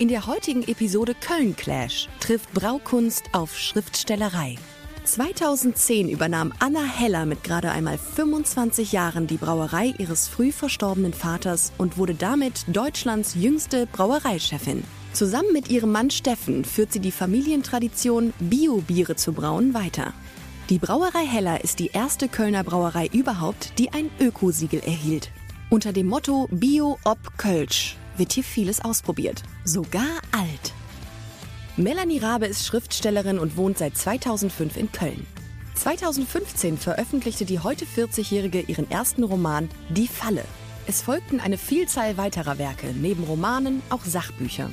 In der heutigen Episode Köln Clash trifft Braukunst auf Schriftstellerei. 2010 übernahm Anna Heller mit gerade einmal 25 Jahren die Brauerei ihres früh verstorbenen Vaters und wurde damit Deutschlands jüngste Brauereichefin. Zusammen mit ihrem Mann Steffen führt sie die Familientradition, Bio-Biere zu brauen, weiter. Die Brauerei Heller ist die erste Kölner Brauerei überhaupt, die ein Ökosiegel erhielt. Unter dem Motto Bio ob Kölsch wird hier vieles ausprobiert, sogar alt. Melanie Rabe ist Schriftstellerin und wohnt seit 2005 in Köln. 2015 veröffentlichte die heute 40-Jährige ihren ersten Roman Die Falle. Es folgten eine Vielzahl weiterer Werke, neben Romanen auch Sachbücher.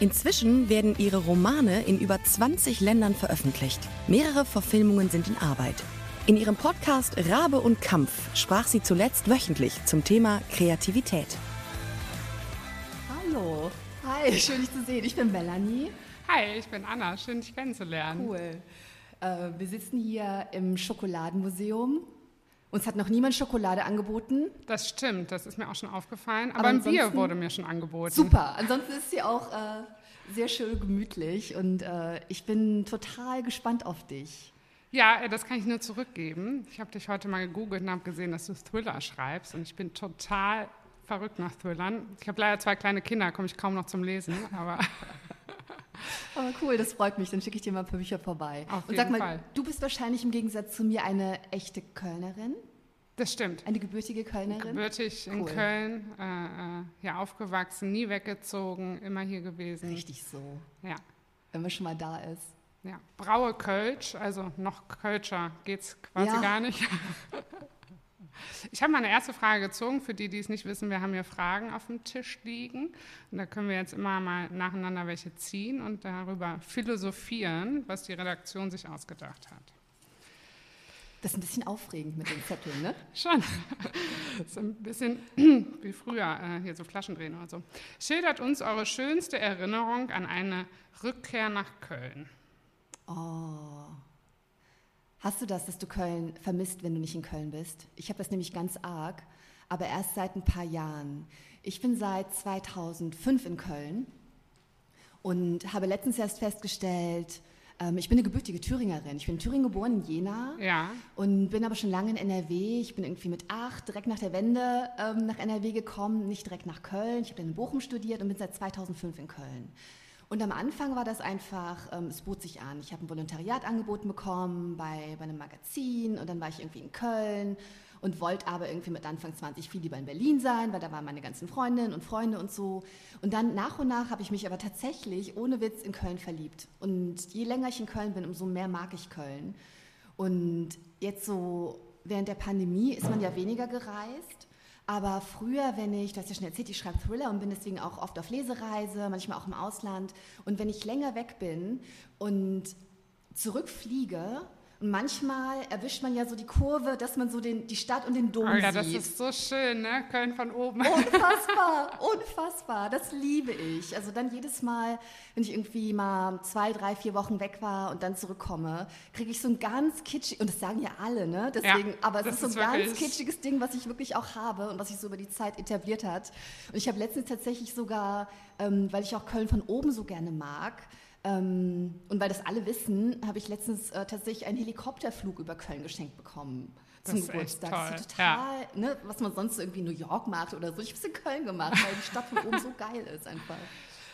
Inzwischen werden ihre Romane in über 20 Ländern veröffentlicht. Mehrere Verfilmungen sind in Arbeit. In ihrem Podcast Rabe und Kampf sprach sie zuletzt wöchentlich zum Thema Kreativität. Hallo. Hi, schön dich zu sehen. Ich bin Melanie. Hi, ich bin Anna. Schön, dich kennenzulernen. Cool. Äh, wir sitzen hier im Schokoladenmuseum. Uns hat noch niemand Schokolade angeboten. Das stimmt, das ist mir auch schon aufgefallen. Aber, Aber ein Bier wurde mir schon angeboten. Super. Ansonsten ist sie auch äh, sehr schön gemütlich und äh, ich bin total gespannt auf dich. Ja, äh, das kann ich nur zurückgeben. Ich habe dich heute mal gegoogelt und habe gesehen, dass du Thriller schreibst und ich bin total verrückt nach Thrillern. Ich habe leider zwei kleine Kinder, komme ich kaum noch zum Lesen, aber Aber cool, das freut mich. Dann schicke ich dir mal ein paar Bücher vorbei. Auf Und sag mal, Fall. du bist wahrscheinlich im Gegensatz zu mir eine echte Kölnerin. Das stimmt. Eine gebürtige Kölnerin? Gebürtig in cool. Köln, äh, hier äh, aufgewachsen, nie weggezogen, immer hier gewesen. Richtig so. Ja. Wenn man schon mal da ist. Ja, Braue Kölsch, also noch Kölscher geht es quasi ja. gar nicht. Ich habe mal eine erste Frage gezogen. Für die, die es nicht wissen, wir haben hier Fragen auf dem Tisch liegen. Und da können wir jetzt immer mal nacheinander welche ziehen und darüber philosophieren, was die Redaktion sich ausgedacht hat. Das ist ein bisschen aufregend mit den Zetteln, ne? Schon. Das ist ein bisschen wie früher, äh, hier so Flaschendrehen oder so. Schildert uns eure schönste Erinnerung an eine Rückkehr nach Köln. Oh. Hast du das, dass du Köln vermisst, wenn du nicht in Köln bist? Ich habe das nämlich ganz arg, aber erst seit ein paar Jahren. Ich bin seit 2005 in Köln und habe letztens erst festgestellt, ähm, ich bin eine gebürtige Thüringerin. Ich bin in Thüringen geboren, in Jena. Ja. Und bin aber schon lange in NRW. Ich bin irgendwie mit acht direkt nach der Wende ähm, nach NRW gekommen, nicht direkt nach Köln. Ich habe in Bochum studiert und bin seit 2005 in Köln. Und am Anfang war das einfach, ähm, es bot sich an. Ich habe ein Volontariat angeboten bekommen bei, bei einem Magazin und dann war ich irgendwie in Köln und wollte aber irgendwie mit Anfang 20 viel lieber in Berlin sein, weil da waren meine ganzen Freundinnen und Freunde und so. Und dann nach und nach habe ich mich aber tatsächlich ohne Witz in Köln verliebt. Und je länger ich in Köln bin, umso mehr mag ich Köln. Und jetzt so während der Pandemie ist man ja weniger gereist. Aber früher, wenn ich, du hast ja schon erzählt, ich schreibe Thriller und bin deswegen auch oft auf Lesereise, manchmal auch im Ausland. Und wenn ich länger weg bin und zurückfliege, und manchmal erwischt man ja so die Kurve, dass man so den, die Stadt und den Dom ja, sieht. das ist so schön, ne? Köln von oben. Unfassbar, unfassbar. Das liebe ich. Also dann jedes Mal, wenn ich irgendwie mal zwei, drei, vier Wochen weg war und dann zurückkomme, kriege ich so ein ganz kitschig, und das sagen ja alle, ne? Deswegen, ja, aber es ist so ein ganz kitschiges Ding, was ich wirklich auch habe und was sich so über die Zeit etabliert hat. Und ich habe letztens tatsächlich sogar, ähm, weil ich auch Köln von oben so gerne mag, ähm, und weil das alle wissen, habe ich letztens äh, tatsächlich einen Helikopterflug über Köln geschenkt bekommen zum das Geburtstag. Toll. Das ist total, ja. ne, was man sonst irgendwie in New York macht oder so. Ich habe es in Köln gemacht, weil die Stadt von oben so geil ist einfach.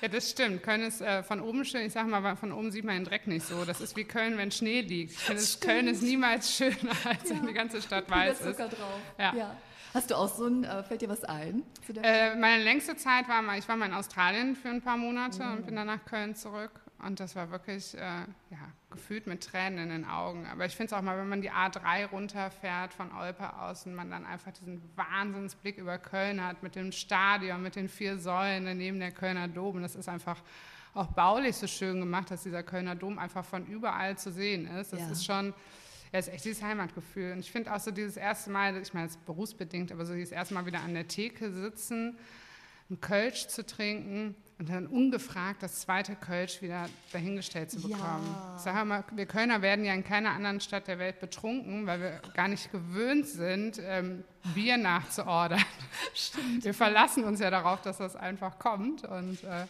Ja, das stimmt. Köln ist äh, von oben schön. Ich sage mal, von oben sieht man den Dreck nicht so. Das ist wie Köln, wenn Schnee liegt. Ich finde, Köln ist niemals schöner, als ja. wenn die ganze Stadt weiß ist. Drauf. Ja. ja. Hast du auch so ein, äh, fällt dir was ein? Äh, meine längste Zeit war mal, ich war mal in Australien für ein paar Monate mhm. und bin dann nach Köln zurück. Und das war wirklich äh, ja, gefühlt mit Tränen in den Augen. Aber ich finde es auch mal, wenn man die A3 runterfährt von Olpe aus und man dann einfach diesen Wahnsinnsblick über Köln hat mit dem Stadion, mit den vier Säulen daneben der Kölner Dom. Das ist einfach auch baulich so schön gemacht, dass dieser Kölner Dom einfach von überall zu sehen ist. Das ja. ist schon, ja, ist echt dieses Heimatgefühl. Und ich finde auch so dieses erste Mal, ich meine, es ist berufsbedingt, aber so dieses erste Mal wieder an der Theke sitzen, einen Kölsch zu trinken und dann ungefragt das zweite Kölsch wieder dahingestellt zu bekommen. Ja. Sage mal, wir Kölner werden ja in keiner anderen Stadt der Welt betrunken, weil wir gar nicht gewöhnt sind, ähm, Bier nachzuordern. Stimmt. Wir verlassen uns ja darauf, dass das einfach kommt. Und äh,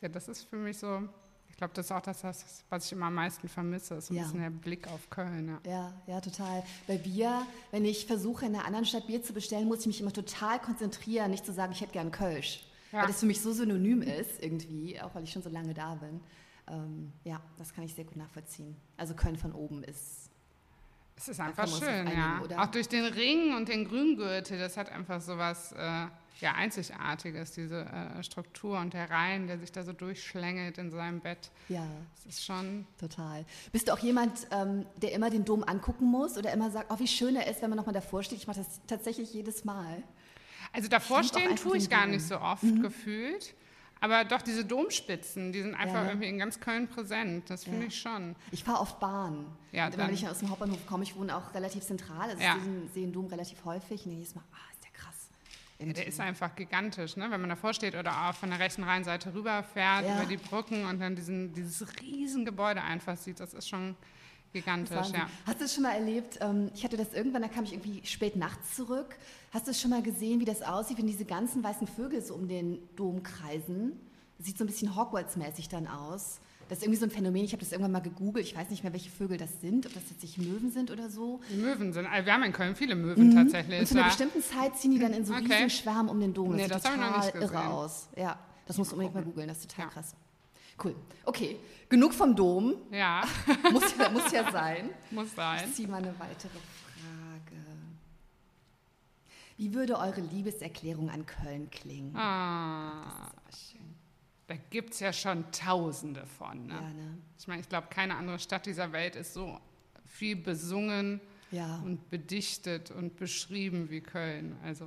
ja, das ist für mich so, ich glaube, das ist auch das, was ich immer am meisten vermisse, ist so ein Ja. bisschen der Blick auf Köln. Ja. Ja, ja, total. Bei Bier, wenn ich versuche, in einer anderen Stadt Bier zu bestellen, muss ich mich immer total konzentrieren, nicht zu sagen, ich hätte gern Kölsch. Ja. Weil das für mich so synonym ist, irgendwie, auch weil ich schon so lange da bin. Ähm, ja, das kann ich sehr gut nachvollziehen. Also Köln von oben ist. Es ist einfach schön, drauf ja. einigen, oder? Auch durch den Ring und den Grüngürtel, das hat einfach so was äh, ja, Einzigartiges, diese äh, Struktur und der Rhein, der sich da so durchschlängelt in seinem Bett. Ja, Das ist schon, total. Bist du auch jemand, ähm, der immer den Dom angucken muss oder immer sagt, oh, wie schön er ist, wenn man nochmal davor steht? Ich mache das tatsächlich jedes Mal. Also davor stehen tue ich gar. Mhm. nicht so oft gefühlt. Aber doch diese Domspitzen, die sind einfach Ja. irgendwie in ganz Köln präsent. Das finde Ja. ich schon. Ich fahre oft Bahn. Ja, wenn ich aus dem Hauptbahnhof komme, ich wohne auch relativ zentral, also Ja. ich sehe- den Dom relativ häufig und jedes Mal, ah, ist der krass. Ja, der ist einfach gigantisch, ne? wenn man davor steht oder auch von der rechten Rheinseite rüberfährt, Ja. über die Brücken und dann diesen, dieses riesen Gebäude einfach sieht. Das ist schon gigantisch, ja. Hast du es schon mal erlebt? ähm, Ich hatte das irgendwann, da kam ich irgendwie spät nachts zurück. Hast du schon mal gesehen, wie das aussieht, wenn diese ganzen weißen Vögel so um den Dom kreisen? Das sieht so ein bisschen Hogwarts-mäßig dann aus. Das ist irgendwie so ein Phänomen. Ich habe das irgendwann mal gegoogelt. Ich weiß nicht mehr, welche Vögel das sind, ob das tatsächlich Möwen sind oder so. Die Möwen sind, also wir haben in Köln viele Möwen tatsächlich. Mhm. Und zu einer ja. bestimmten Zeit ziehen die dann in so Okay. riesigen Schwärmen um den Dom. Das Nee, sieht das total nicht irre aus. Ja, das musst du unbedingt mal googeln. Das ist total Ja. krass. Cool. Okay, genug vom Dom. Ja, muss, ja, muss ja sein. muss sein. Ich ziehe mal eine weitere. Wie würde eure Liebeserklärung an Köln klingen? Ah, Das ist aber schön. da gibt es ja schon Tausende von. Ne? Ja, ne? Ich meine, ich glaube, keine andere Stadt dieser Welt ist so viel besungen Ja. und bedichtet und beschrieben wie Köln. Also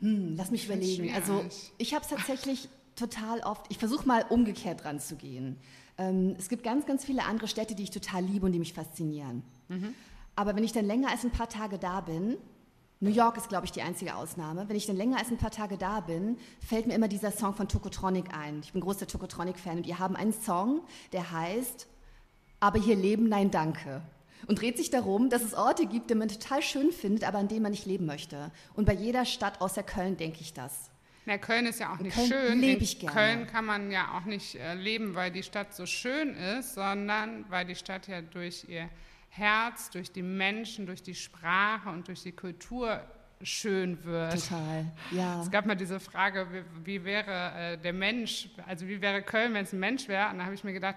Hm, lass mich überlegen. Also ich habe es tatsächlich total oft, ich versuche mal umgekehrt dran zu gehen. Ähm, es gibt ganz, ganz viele andere Städte, die ich total liebe und die mich faszinieren. Mhm. Aber wenn ich dann länger als ein paar Tage da bin, New York ist, glaube ich, die einzige Ausnahme. Wenn ich dann länger als ein paar Tage da bin, fällt mir immer dieser Song von Tokotronic ein. Ich bin großer Tokotronic-Fan und die haben einen Song, der heißt Aber hier leben, nein, danke. Und dreht sich darum, dass es Orte gibt, die man total schön findet, aber an denen man nicht leben möchte. Und bei jeder Stadt außer Köln denke ich das. Na, Köln ist ja auch nicht Köln schön. leb In ich gerne. Köln kann man ja auch nicht äh, leben, weil die Stadt so schön ist, sondern weil die Stadt ja durch ihr Herz, durch die Menschen, durch die Sprache und durch die Kultur schön wird. Total, ja. Es gab mal diese Frage, wie, wie wäre äh, der Mensch, also wie wäre Köln, wenn es ein Mensch wäre? Und da habe ich mir gedacht,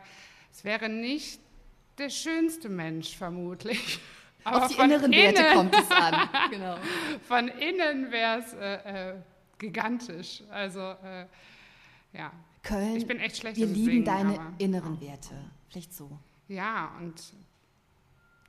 es wäre nicht der schönste Mensch vermutlich. Aber Auf die von inneren Werte innen- kommt es an. Genau. von innen wäre es äh, äh, gigantisch. Also, äh, ja. Köln, Ich bin echt schlecht wir im lieben Singen, deine aber- inneren Werte. Vielleicht so. Ja, und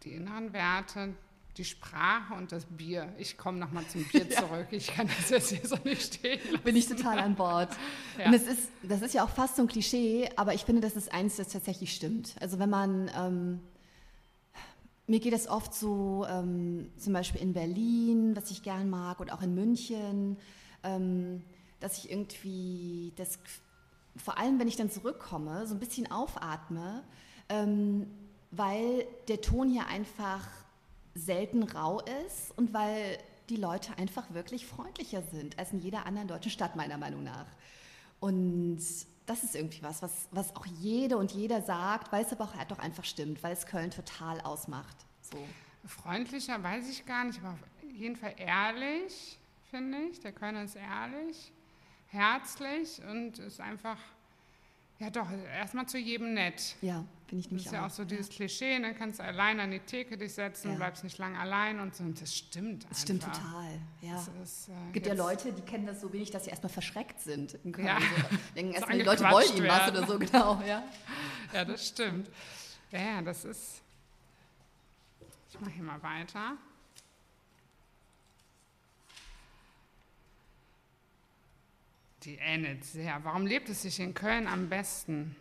die inneren Werte, die Sprache und das Bier. Ich komme nochmal zum Bier zurück. Ich kann das jetzt hier so nicht stehen lassen. Bin ich total an Bord. Ja. Und es ist, das ist ja auch fast so ein Klischee, aber ich finde, das ist eins, das tatsächlich stimmt. Also wenn man, ähm, mir geht es oft so, ähm, zum Beispiel in Berlin, was ich gern mag, und auch in München, ähm, dass ich irgendwie das, vor allem wenn ich dann zurückkomme, so ein bisschen aufatme, ähm, weil der Ton hier einfach selten rau ist und weil die Leute einfach wirklich freundlicher sind als in jeder anderen deutschen Stadt, meiner Meinung nach. Und das ist irgendwie was, was, was auch jede und jeder sagt, weil es aber auch halt doch einfach stimmt, weil es Köln total ausmacht. So. Freundlicher weiß ich gar nicht, aber auf jeden Fall ehrlich, finde ich. Der Kölner ist ehrlich, herzlich und ist einfach, ja doch, erstmal zu jedem nett. Ja, finde ich Das nämlich ist ja auch so dieses Klischee, dann kannst du allein an die Theke dich setzen, Ja. bleibst nicht lang allein und so. Und das stimmt Das stimmt einfach. total. Ja. Das äh, Es gibt ja Leute, die kennen das so wenig, dass sie erstmal verschreckt sind. In Köln. Ja. So, denken erstmal, die Leute wollen ihnen was oder so, genau. Ja. Ja, das stimmt. Ja, ja, das ist. Ich mache hier mal weiter. Die ähnelt sehr. Warum lebt es sich in Köln am besten?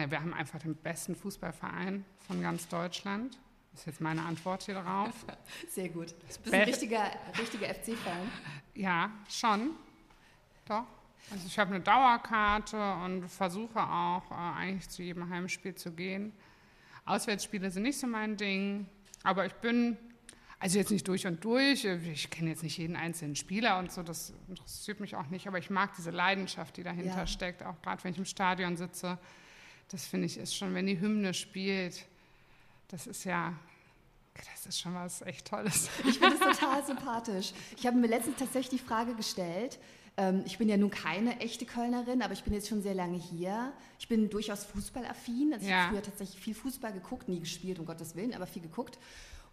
Na, wir haben einfach den besten Fußballverein von ganz Deutschland. Das ist jetzt meine Antwort hier drauf. Sehr gut. Du bist ein richtiger, richtiger FC-Fan. Ja, schon. Doch. Also ich habe eine Dauerkarte und versuche auch äh, eigentlich zu jedem Heimspiel zu gehen. Auswärtsspiele sind nicht so mein Ding, aber ich bin Also jetzt nicht durch und durch. Ich kenne jetzt nicht jeden einzelnen Spieler und so, das interessiert mich auch nicht. Aber ich mag diese Leidenschaft, die dahinter ja. steckt, auch gerade wenn ich im Stadion sitze. Das finde ich ist schon, wenn die Hymne spielt, das ist ja, das ist schon was echt Tolles. Ich finde es total sympathisch. Ich habe mir letztens tatsächlich die Frage gestellt, ähm, ich bin ja nun keine echte Kölnerin, aber ich bin jetzt schon sehr lange hier. Ich bin durchaus fußballaffin. Also ich ja. habe früher tatsächlich viel Fußball geguckt, nie gespielt, um Gottes Willen, aber viel geguckt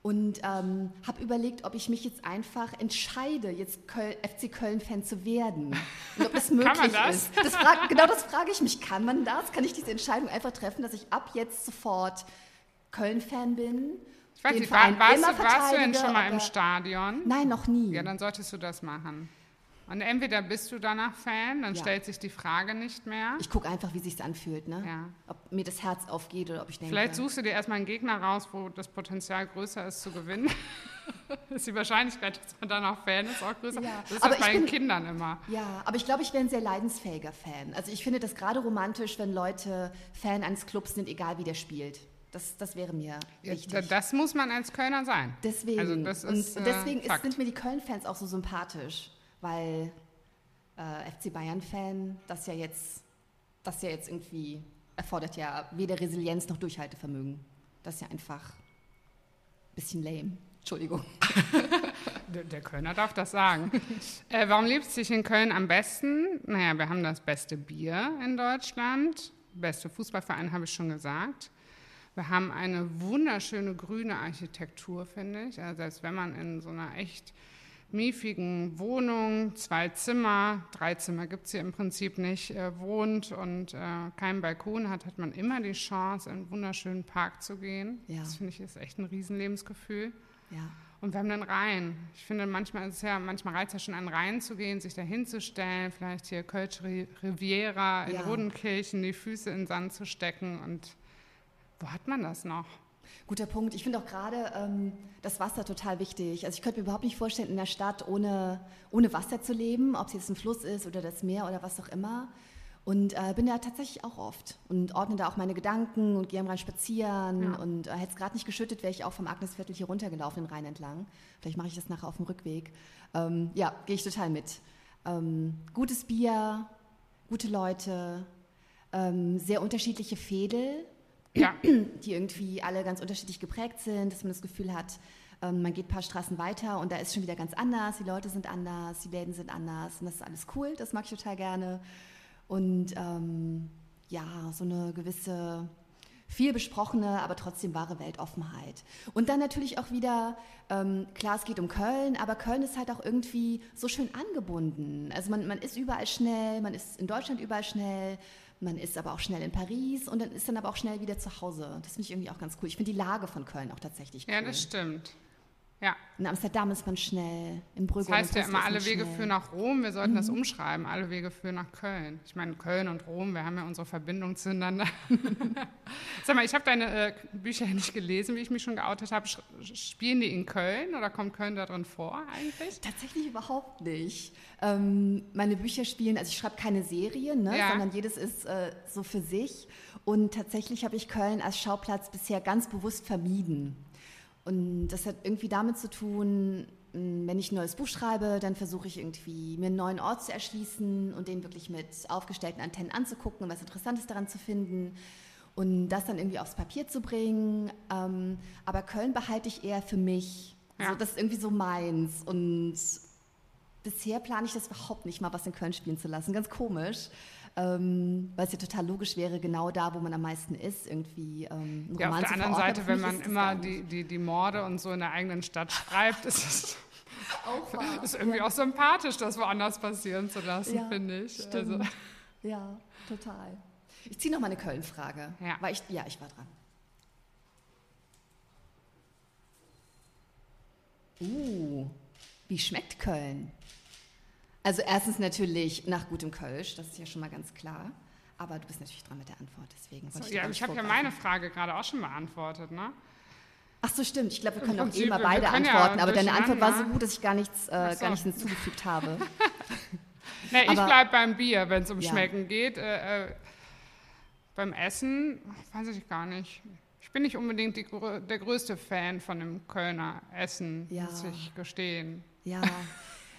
und ähm, habe überlegt, ob ich mich jetzt einfach entscheide, jetzt Köl FC Köln-Fan zu werden. Und ob das möglich kann man das? ist. Das frag, genau das frage ich mich. Kann man das? Kann ich diese Entscheidung einfach treffen, dass ich ab jetzt sofort Köln-Fan bin? Ich weiß nicht, war, warst, du, warst du denn schon mal im Stadion? Nein, noch nie. Ja, dann solltest du das machen. Und entweder bist du danach Fan, dann ja. stellt sich die Frage nicht mehr. Ich gucke einfach, wie sich anfühlt, ne? Ja. Ob mir das Herz aufgeht oder ob ich denke. Vielleicht suchst du dir erstmal einen Gegner raus, wo das Potenzial größer ist zu gewinnen. ist die Wahrscheinlichkeit, dass man danach Fan ist, auch größer. Ja. Das ist aber bei den Kindern immer. Ja, aber ich glaube, ich wäre ein sehr leidensfähiger Fan. Also ich finde das gerade romantisch, wenn Leute Fan eines Clubs sind, egal wie der spielt. Das, das wäre mir wichtig. Ja, das muss man als Kölner sein. Deswegen. Also das ist, und deswegen äh, ist, sind mir die Köln-Fans auch so sympathisch weil äh, FC Bayern-Fan das ja jetzt, das ja jetzt irgendwie erfordert ja weder Resilienz noch Durchhaltevermögen. Das ist ja einfach ein bisschen lame. Entschuldigung. der, der, Kölner darf das sagen. äh, warum liebt es sich in Köln am besten? Naja, wir haben das beste Bier in Deutschland. Beste Fußballverein habe ich schon gesagt. Wir haben eine wunderschöne grüne Architektur, finde ich. Also selbst wenn man in so einer echt miefigen Wohnung, zwei Zimmer, drei Zimmer gibt es hier im Prinzip nicht, äh, wohnt und äh, keinen Balkon hat, hat man immer die Chance, in einen wunderschönen Park zu gehen. Ja. Das finde ich ist echt ein Riesenlebensgefühl. Ja. Und wir haben den Rhein. Ich finde, manchmal ist es ja, manchmal reizt es ja schon an Rhein zu gehen, sich da hinzustellen, vielleicht hier Kölsch Riviera in ja. Rodenkirchen, die Füße in den Sand zu stecken. Und wo hat man das noch? Guter Punkt. Ich finde auch gerade ähm, das Wasser total wichtig. Also ich könnte mir überhaupt nicht vorstellen, in der Stadt ohne, ohne Wasser zu leben, ob es jetzt ein Fluss ist oder das Meer oder was auch immer. Und äh, bin da tatsächlich auch oft und ordne da auch meine Gedanken und gehe am Rhein spazieren. Ja. Und äh, hätte es gerade nicht geschüttet, wäre ich auch vom Agnesviertel hier runtergelaufen, den Rhein entlang. Vielleicht mache ich das nachher auf dem Rückweg. Ähm, ja, gehe ich total mit. Ähm, gutes Bier, gute Leute, ähm, sehr unterschiedliche Fädel ja. die irgendwie alle ganz unterschiedlich geprägt sind, dass man das Gefühl hat, ähm, man geht ein paar Straßen weiter und da ist schon wieder ganz anders, die Leute sind anders, die Läden sind anders und das ist alles cool, das mag ich total gerne. Und ähm, ja, so eine gewisse viel besprochene, aber trotzdem wahre Weltoffenheit. Und dann natürlich auch wieder, ähm, klar, es geht um Köln, aber Köln ist halt auch irgendwie so schön angebunden. Also man, man ist überall schnell, man ist in Deutschland überall schnell, man ist aber auch schnell in Paris und dann ist dann aber auch schnell wieder zu Hause. Das finde ich irgendwie auch ganz cool. Ich finde die Lage von Köln auch tatsächlich cool. Ja, das stimmt. Ja. In Amsterdam ist man schnell, in Brügge. Das heißt ja immer, alle Wege führen nach Rom. Wir sollten mhm. das umschreiben. Alle Wege führen nach Köln. Ich meine, Köln und Rom, wir haben ja unsere Verbindung zueinander. Sag mal, ich habe deine äh, Bücher nicht gelesen, wie ich mich schon geoutet habe. Spielen die in Köln oder kommt Köln da drin vor eigentlich? Tatsächlich überhaupt nicht. Ähm, meine Bücher spielen, also ich schreibe keine Serien, ne, ja. sondern jedes ist äh, so für sich. Und tatsächlich habe ich Köln als Schauplatz bisher ganz bewusst vermieden. Und das hat irgendwie damit zu tun, wenn ich ein neues Buch schreibe, dann versuche ich irgendwie mir einen neuen Ort zu erschließen und den wirklich mit aufgestellten Antennen anzugucken und was Interessantes daran zu finden und das dann irgendwie aufs Papier zu bringen. Ähm, aber Köln behalte ich eher für mich. Ja. So, das ist irgendwie so meins. Und bisher plane ich das überhaupt nicht mal, was in Köln spielen zu lassen. Ganz komisch ähm, weil es ja total logisch wäre, genau da, wo man am meisten ist, irgendwie ähm, Ja, auf der anderen Seite, wenn man immer die, die, die Morde und so in der eigenen Stadt schreibt, ist es auch ist irgendwie ja. auch sympathisch, das woanders passieren zu lassen, ja, finde ich. Also. Ja, total. Ich ziehe noch mal eine Köln-Frage. Ja. Ich, ja, ich war dran. Uh, wie schmeckt Köln? Also erstens natürlich nach gutem Kölsch, das ist ja schon mal ganz klar. Aber du bist natürlich dran mit der Antwort, deswegen. So, ich ja, ich habe ja meine Frage gerade auch schon beantwortet, ne? Ach so, stimmt. Ich glaube, wir können auch eh mal beide antworten. Ja aber deine Antwort war so gut, dass ich gar nichts, äh, so. gar nichts hinzugefügt habe. nee, ich bleibe beim Bier, wenn es um ja. Schmecken geht. Äh, äh, beim Essen weiß ich gar nicht. Ich bin nicht unbedingt die, der größte Fan von dem Kölner Essen, Ja. muss ich gestehen. Ja.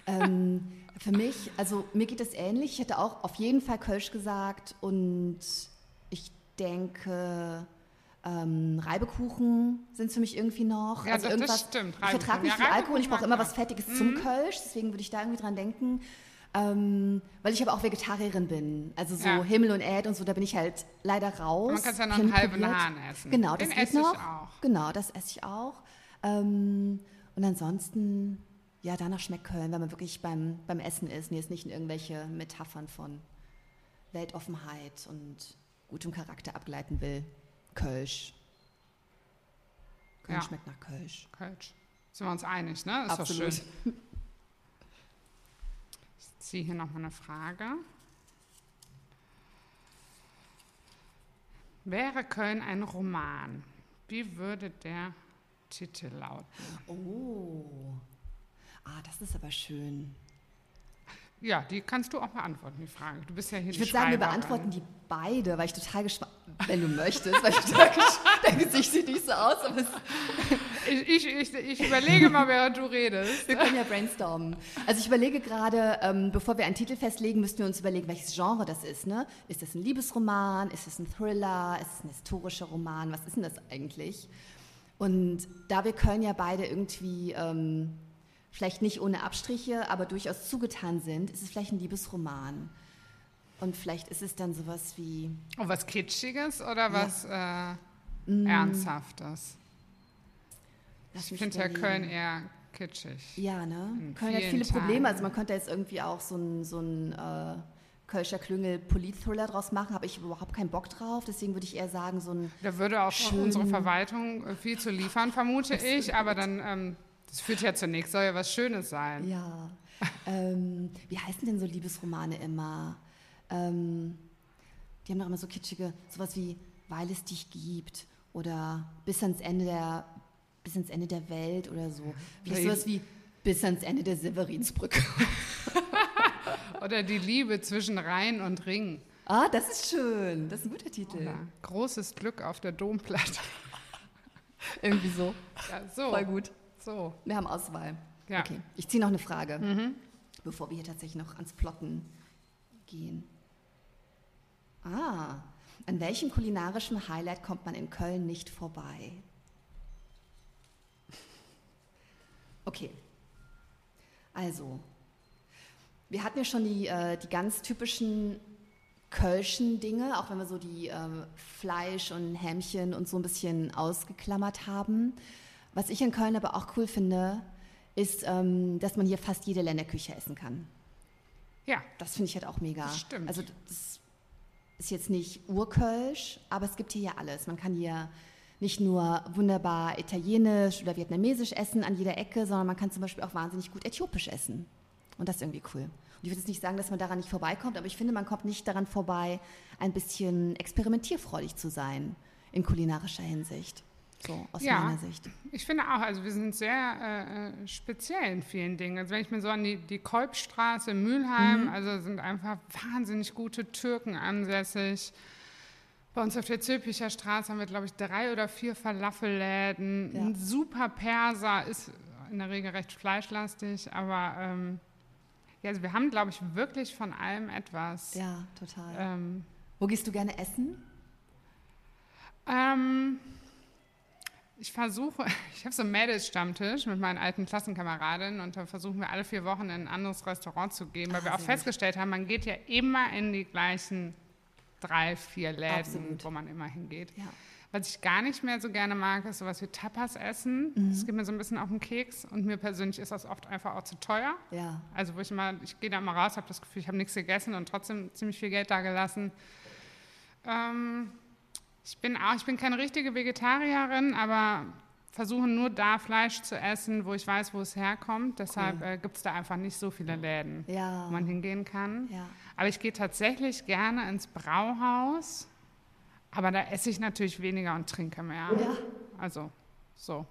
ähm, für mich, also mir geht es ähnlich. Ich hätte auch auf jeden Fall Kölsch gesagt und ich denke, ähm, Reibekuchen sind für mich irgendwie noch. Ja, also das- das irgendwas, stimmt, Ich vertrage nicht Ja, viel Alkohol, Reibekuchen ich brauche immer was. Fettiges zum Kölsch, deswegen würde ich da irgendwie dran denken. Ähm, weil ich aber auch Vegetarierin bin. Also so Ja. Himmel und Erd und so, da bin ich halt leider raus. Man kann ja noch einen halben. Hahn essen. Genau, Den das esse ich noch. auch. Genau, das esse ich auch. Ähm, und ansonsten, ja, danach schmeckt Köln, wenn man wirklich beim, beim Essen ist und jetzt nicht in irgendwelche Metaphern von Weltoffenheit und gutem Charakter abgleiten will. Kölsch. Köln Ja. schmeckt nach Kölsch. Kölsch. Sind wir uns einig, ne? Ist Absolut. doch schön. Ich ziehe hier nochmal eine Frage. Wäre Köln ein Roman, wie würde der Titel lauten? Oh. Ah, das ist aber schön. Ja, die kannst du auch beantworten, die Frage. Du bist ja hier Ich würde sagen, wir beantworten die beide, weil ich total gespannt, wenn du möchtest, weil ich total dein Gesicht sieht nicht so aus, aber es Ich, ich, ich, ich überlege mal, während du redest. Wir können ja brainstormen. Also ich überlege gerade, ähm, bevor wir einen Titel festlegen, müssten wir uns überlegen, welches Genre das ist. Ne? Ist das ein Liebesroman? Ist es ein Thriller? Ist es ein historischer Roman? Was ist denn das eigentlich? Und da wir Köln ja beide irgendwie ähm, vielleicht nicht ohne Abstriche, aber durchaus zugetan sind, ist es vielleicht ein Liebesroman. Und vielleicht ist es dann sowas wie, Oh, was Kitschiges oder was äh, Mm. Ernsthaftes? lass Ich finde ja. Köln eher kitschig. Ja, ne? In Köln hat viele Probleme. Teilen. Also man könnte jetzt irgendwie auch so ein, so ein äh, Kölscher Klüngel Polit-Thriller draus machen. Habe ich überhaupt keinen Bock drauf. Deswegen würde ich eher sagen, so ein Da würde auch unsere Verwaltung äh, viel zu liefern, vermute ich. Aber dann, ähm, das führt ja zunächst, soll ja was Schönes sein. Ja. ähm, wie heißen denn so Liebesromane immer? Ähm, die haben doch immer so kitschige, sowas wie Weil es dich gibt oder Bis ans Ende der, bis ans Ende der Welt oder so. Vielleicht sowas wie Bis ans Ende der Severinsbrücke. Oder die Liebe zwischen Rhein und Ring. ah, das ist schön. Das ist ein guter Titel. Oder großes Glück auf der Domplatte. Irgendwie so. Ja, so. Voll gut. So. Wir haben Auswahl. Ja. Okay, ich ziehe noch eine Frage, bevor wir hier tatsächlich noch ans Plotten gehen. Ah, an welchem kulinarischen Highlight kommt man in Köln nicht vorbei? Okay, also, wir hatten ja schon die, äh, die ganz typischen Kölschen Dinge, auch wenn wir so die ähm, Fleisch und Hämmchen und so ein bisschen ausgeklammert haben. Was ich in Köln aber auch cool finde, ist, ähm, dass man hier fast jede Länderküche essen kann. Ja, Das finde ich halt auch mega. Das stimmt. Also das ist jetzt nicht Urkölsch, aber es gibt hier ja alles. Man kann hier nicht nur wunderbar italienisch oder vietnamesisch essen an jeder Ecke, sondern man kann zum Beispiel auch wahnsinnig gut äthiopisch essen. Und das ist irgendwie cool. Und ich würde jetzt nicht sagen, dass man daran nicht vorbeikommt, aber ich finde, man kommt nicht daran vorbei, ein bisschen experimentierfreudig zu sein in kulinarischer Hinsicht. So aus Ja. meiner Sicht. ich finde auch, also wir sind sehr äh, äh, speziell in vielen Dingen. Also wenn ich mir so an die, die Kolbstraße in Mülheim, Mhm. also sind einfach wahnsinnig gute Türken ansässig. Bei uns auf der Zülpicher Straße haben wir, glaube ich, drei oder vier Falafelläden. Ja. Ein super Perser ist in der Regel recht fleischlastig, aber ähm, ja, also wir haben, glaube ich, wirklich von allem etwas. Ja, total. Ähm, Wo gehst du gerne essen? Ähm, ich versuche, ich habe so einen Mädels-Stammtisch mit meinen alten Klassenkameradinnen und da versuchen wir alle vier Wochen in ein anderes Restaurant zu gehen, weil Ah, wir auch festgestellt haben, man geht ja immer in die gleichen drei, vier Läden, Absolut. wo man immer hingeht. Ja. Was ich gar nicht mehr so gerne mag, ist sowas wie Tapas essen. Mhm. Das geht mir so ein bisschen auf den Keks und mir persönlich ist das oft einfach auch zu teuer. Ja. Also wo ich immer, ich gehe da immer raus, habe das Gefühl, ich habe nichts gegessen und trotzdem ziemlich viel Geld da gelassen. Ähm, ich bin auch, ich bin keine richtige Vegetarierin, aber versuche nur da Fleisch zu essen, wo ich weiß, wo es herkommt. Deshalb äh, gibt es da einfach nicht so viele Läden, Ja. wo man hingehen kann. Ja. Aber ich gehe tatsächlich gerne ins Brauhaus, aber da esse ich natürlich weniger und trinke mehr. Ja. Also so.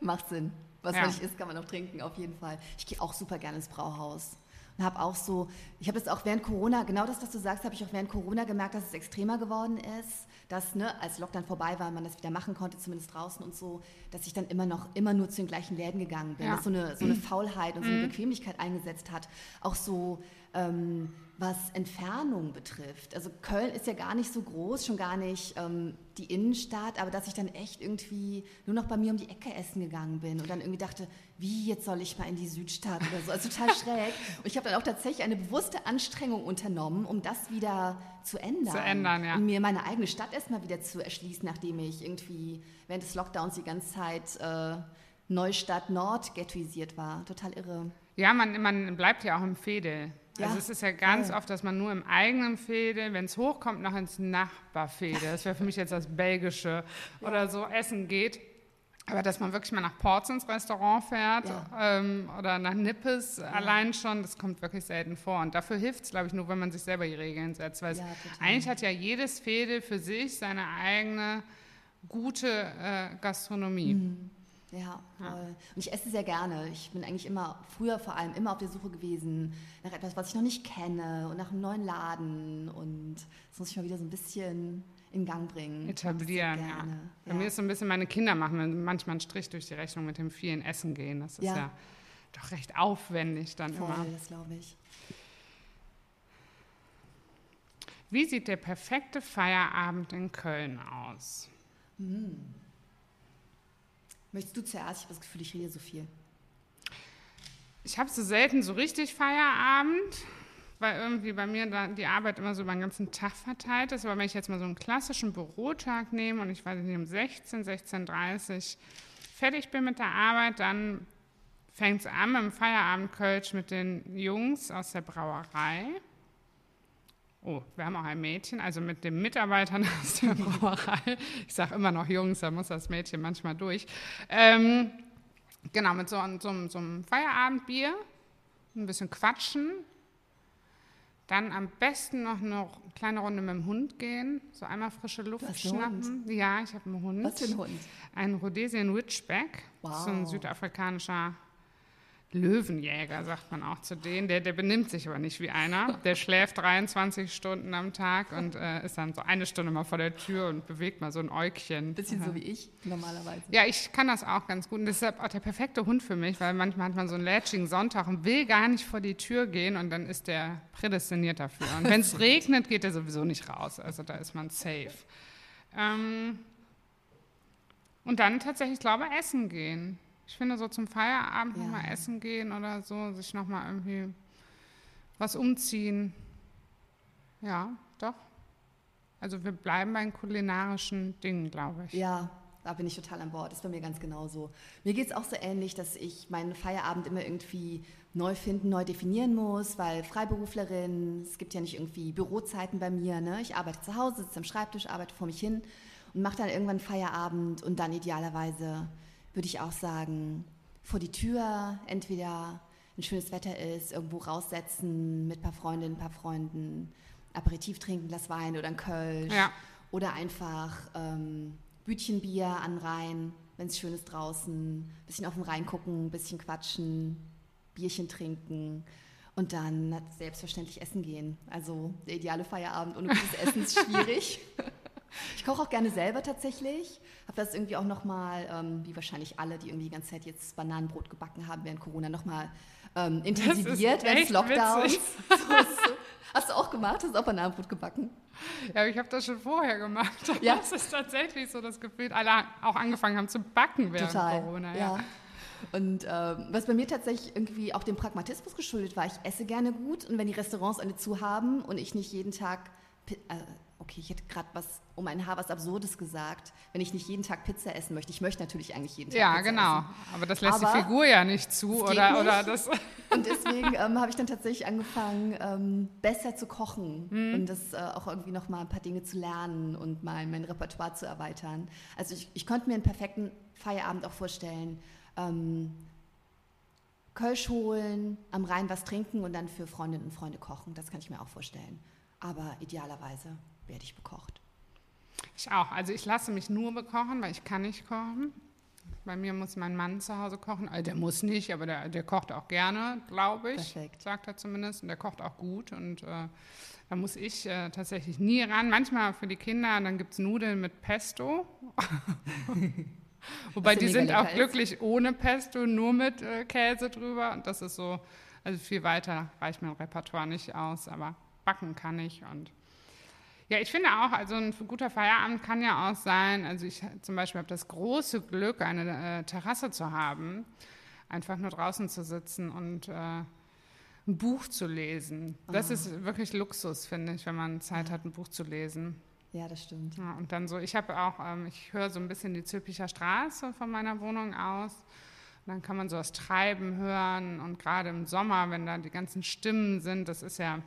Macht Sinn. Was Ja. man nicht isst, kann man auch trinken, auf jeden Fall. Ich gehe auch super gerne ins Brauhaus. und habe auch so, ich habe das auch während Corona, genau das, was du sagst, habe ich auch während Corona gemerkt, dass es extremer geworden ist, dass ne, als Lockdown vorbei war, man das wieder machen konnte, zumindest draußen und so, dass ich dann immer noch immer nur zu den gleichen Läden gegangen bin, ja. dass so eine, so eine Faulheit und so eine mhm. Bequemlichkeit eingesetzt hat, auch so ähm, was Entfernung betrifft. Also Köln ist ja gar nicht so groß, schon gar nicht ähm, die Innenstadt, aber dass ich dann echt irgendwie nur noch bei mir um die Ecke essen gegangen bin und dann irgendwie dachte, wie jetzt soll ich mal in die Südstadt oder so, also total schräg. Und ich habe dann auch tatsächlich eine bewusste Anstrengung unternommen, um das wieder zu ändern. Zu ändern, ja. Und mir meine eigene Stadt erstmal wieder zu erschließen, nachdem ich irgendwie während des Lockdowns die ganze Zeit äh, Neustadt Nord ghettoisiert war. Total irre. Ja, man, man bleibt ja auch im Fädel. Ja, also es ist ja ganz voll. oft, dass man nur im eigenen Fädel, wenn es hochkommt, noch ins Nachbarfädel, das wäre für mich jetzt das Belgische, ja. oder so essen geht. Aber dass man wirklich mal nach Ports ins Restaurant fährt ja. ähm, oder nach Nippes allein schon, das kommt wirklich selten vor. Und dafür hilft es, glaube ich, nur, wenn man sich selber die Regeln setzt. Weil eigentlich hat ja jedes Fädel für sich seine eigene gute äh, Gastronomie. Mhm. Ja. Ja. Und ich esse sehr gerne. Ich bin eigentlich immer, früher vor allem, immer auf der Suche gewesen nach etwas, was ich noch nicht kenne und nach einem neuen Laden. Und das muss ich mal wieder so ein bisschen in Gang bringen. Etablieren, ja. ja. Bei mir ist so ein bisschen, meine Kinder machen manchmal einen Strich durch die Rechnung mit dem vielen Essen gehen. Das ist ja, ja doch recht aufwendig dann voll, immer. das glaube ich. Wie sieht der perfekte Feierabend in Köln aus? Hm. Möchtest du zuerst? Ich habe das Gefühl, ich rede so viel. Ich habe so selten so richtig Feierabend, weil irgendwie bei mir die Arbeit immer so über den ganzen Tag verteilt ist. Aber wenn ich jetzt mal so einen klassischen Bürotag nehme und ich weiß nicht, um 16, 16.30 Uhr fertig bin mit der Arbeit, dann fängt es an mit dem Feierabendkölsch mit den Jungs aus der Brauerei. Oh, wir haben auch ein Mädchen, also mit den Mitarbeitern aus der Brauerei. Ich sage immer noch Jungs, da muss das Mädchen manchmal durch. Ähm, genau, mit so, so, so einem Feierabendbier, ein bisschen quatschen. Dann am besten noch eine kleine Runde mit dem Hund gehen, so einmal frische Luft schnappen. Ja, ich habe einen Hund. Was für ein Hund? Ein Rhodesian Witchback. Wow. Das ist ein südafrikanischer Löwenjäger, sagt man auch zu denen. Der, der benimmt sich aber nicht wie einer. Der schläft 23 Stunden am Tag und äh, ist dann so eine Stunde mal vor der Tür und bewegt mal so ein Äugchen. Bisschen so wie ich normalerweise. Ja, ich kann das auch ganz gut. Und deshalb auch der perfekte Hund für mich, weil manchmal hat man so einen lätschigen Sonntag und will gar nicht vor die Tür gehen und dann ist der prädestiniert dafür. Und wenn es regnet, geht er sowieso nicht raus. Also da ist man safe. Ähm und dann tatsächlich, glaube ich, essen gehen. Ich finde, so zum Feierabend ja. nochmal essen gehen oder so, sich nochmal irgendwie was umziehen. Ja, doch. Also wir bleiben bei den kulinarischen Dingen, glaube ich. Ja, da bin ich total an Bord. Das ist bei mir ganz genauso. Mir geht es auch so ähnlich, dass ich meinen Feierabend immer irgendwie neu finden, neu definieren muss, weil Freiberuflerin, es gibt ja nicht irgendwie Bürozeiten bei mir. Ne? Ich arbeite zu Hause, sitze am Schreibtisch, arbeite vor mich hin und mache dann irgendwann Feierabend und dann idealerweise würde ich auch sagen, vor die Tür, entweder ein schönes Wetter ist, irgendwo raussetzen mit ein paar Freundinnen, ein paar Freunden, Aperitif trinken, Glas Wein oder ein Kölsch. Ja. Oder einfach ähm, Bütchenbier an Rhein, wenn es schön ist draußen, ein bisschen auf den Rhein gucken, ein bisschen quatschen, Bierchen trinken und dann selbstverständlich essen gehen. Also der ideale Feierabend ohne gutes Essen ist schwierig. Ich koche auch gerne selber tatsächlich. Habe das irgendwie auch nochmal, ähm, wie wahrscheinlich alle, die irgendwie die ganze Zeit jetzt Bananenbrot gebacken haben während Corona, nochmal ähm, intensiviert während des Lockdowns. So, so. Hast du auch gemacht? Hast du auch Bananenbrot gebacken? Ja, ich habe das schon vorher gemacht. Ja? Das ist tatsächlich so das Gefühl, alle auch angefangen haben zu backen während Total. Corona. Ja. ja. Und ähm, was bei mir tatsächlich irgendwie auch dem Pragmatismus geschuldet war, ich esse gerne gut und wenn die Restaurants alle zu haben und ich nicht jeden Tag, äh, okay, ich hätte gerade was um ein Haar was Absurdes gesagt, wenn ich nicht jeden Tag Pizza essen möchte. Ich möchte natürlich eigentlich jeden Tag ja, Pizza genau. essen. Aber das lässt Aber die Figur ja nicht zu, oder, nicht. oder das. Und deswegen ähm, habe ich dann tatsächlich angefangen, ähm, besser zu kochen mhm. und das äh, auch irgendwie noch mal ein paar Dinge zu lernen und mal mein Repertoire zu erweitern. Also ich, ich konnte mir einen perfekten Feierabend auch vorstellen. Ähm, Kölsch holen, am Rhein was trinken und dann für Freundinnen und Freunde kochen. Das kann ich mir auch vorstellen. Aber idealerweise werde ich bekocht. Ich auch. Also ich lasse mich nur bekochen, weil ich kann nicht kochen. Bei mir muss mein Mann zu Hause kochen. Also der muss nicht, aber der, der kocht auch gerne, glaube ich. Perfekt. Sagt er zumindest. Und der kocht auch gut. Und äh, da muss ich äh, tatsächlich nie ran. Manchmal für die Kinder, dann gibt es Nudeln mit Pesto. Wobei die sind auch glücklich ohne Pesto, nur mit äh, Käse drüber. Und das ist so, also viel weiter reicht mein Repertoire nicht aus. Aber backen kann ich und ja, ich finde auch, also ein guter Feierabend kann ja auch sein, also ich zum Beispiel habe das große Glück, eine äh, Terrasse zu haben, einfach nur draußen zu sitzen und äh, ein Buch zu lesen. Das oh. ist wirklich Luxus, finde ich, wenn man Zeit ja. hat, ein Buch zu lesen. Ja, das stimmt. Ja, und dann so, ich habe auch, ähm, ich höre so ein bisschen die Zülpicher Straße von meiner Wohnung aus. Und dann kann man so das Treiben hören und gerade im Sommer, wenn da die ganzen Stimmen sind, das ist ja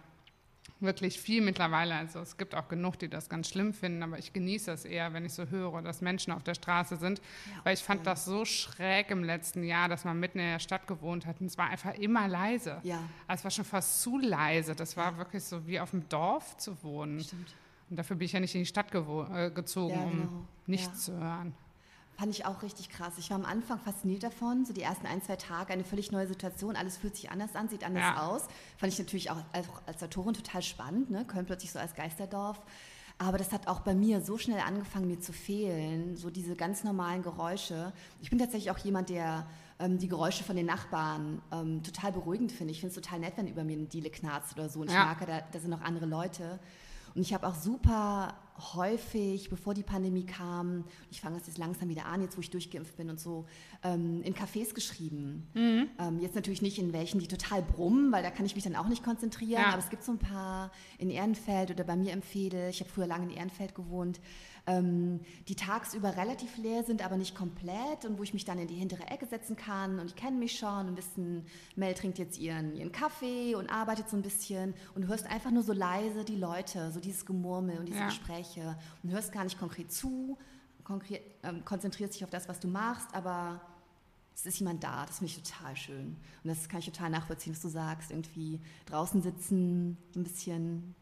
wirklich viel mittlerweile. Also es gibt auch genug, die das ganz schlimm finden, aber ich genieße es eher, wenn ich so höre, dass Menschen auf der Straße sind, ja, weil ich fand ja. das so schräg im letzten Jahr, dass man mitten in der Stadt gewohnt hat und es war einfach immer leise. Ja. Also es war schon fast zu leise. Das war wirklich so wie auf dem Dorf zu wohnen. Stimmt. Und dafür bin ich ja nicht in die Stadt äh, gezogen, genau. um nichts zu hören. Fand ich auch richtig krass. Ich war am Anfang fasziniert davon, so die ersten ein, zwei Tage, eine völlig neue Situation, alles fühlt sich anders an, sieht anders ja. aus. Fand ich natürlich auch als, als Autorin total spannend, ne? Köln plötzlich so als Geisterdorf. Aber das hat auch bei mir so schnell angefangen, mir zu fehlen, so diese ganz normalen Geräusche. Ich bin tatsächlich auch jemand, der ähm, die Geräusche von den Nachbarn ähm, total beruhigend finde. Ich finde es total nett, wenn über mir eine Diele knarzt oder so. Und ja. ich merke, da, da sind noch andere Leute. Und ich habe auch super häufig, bevor die Pandemie kam, ich fange das jetzt langsam wieder an, jetzt wo ich durchgeimpft bin und so, ähm, in Cafés geschrieben. Mhm. Ähm, jetzt natürlich nicht in welchen, die total brummen, weil da kann ich mich dann auch nicht konzentrieren, ja. aber es gibt so ein paar in Ehrenfeld oder bei mir im Fedel, ich habe früher lange in Ehrenfeld gewohnt, ähm, die tagsüber relativ leer sind, aber nicht komplett und wo ich mich dann in die hintere Ecke setzen kann und die kennen mich schon und wissen, Mel trinkt jetzt ihren, ihren Kaffee und arbeitet so ein bisschen und du hörst einfach nur so leise die Leute, so dieses Gemurmel und diese ja. Gespräche und hörst gar nicht konkret zu, konkret, ähm, konzentrierst dich auf das, was du machst, aber es ist jemand da, das finde ich total schön. Und das kann ich total nachvollziehen, was du sagst. Irgendwie draußen sitzen, ein bisschen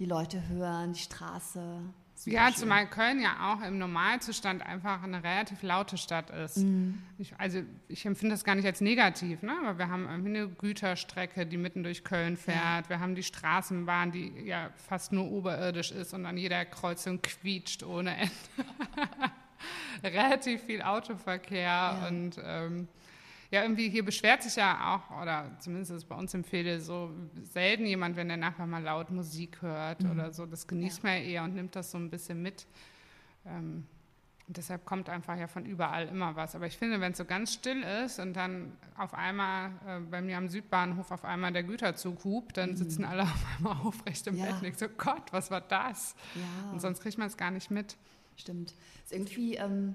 die Leute hören, die Straße. Ja, schön. zumal Köln ja auch im Normalzustand einfach eine relativ laute Stadt ist. Mhm. Ich, also ich empfinde das gar nicht als negativ, ne? aber wir haben eine Güterstrecke, die mitten durch Köln fährt. Ja. Wir haben die Straßenbahn, die ja fast nur oberirdisch ist und an jeder Kreuzung quietscht ohne Ende. relativ viel Autoverkehr ja. und ähm, ja, irgendwie hier beschwert sich ja auch, oder zumindest ist bei uns im Fädel so selten jemand, wenn der Nachbar mal laut Musik hört mhm. oder so. Das genießt ja. man ja eher und nimmt das so ein bisschen mit. Ähm, deshalb kommt einfach ja von überall immer was. Aber ich finde, wenn es so ganz still ist und dann auf einmal äh, bei mir am Südbahnhof auf einmal der Güterzug hupt, dann mhm. sitzen alle auf einmal aufrecht im ja. Bett und ich so, Gott, was war das? Ja. Und sonst kriegt man es gar nicht mit. Stimmt. Ist irgendwie ähm,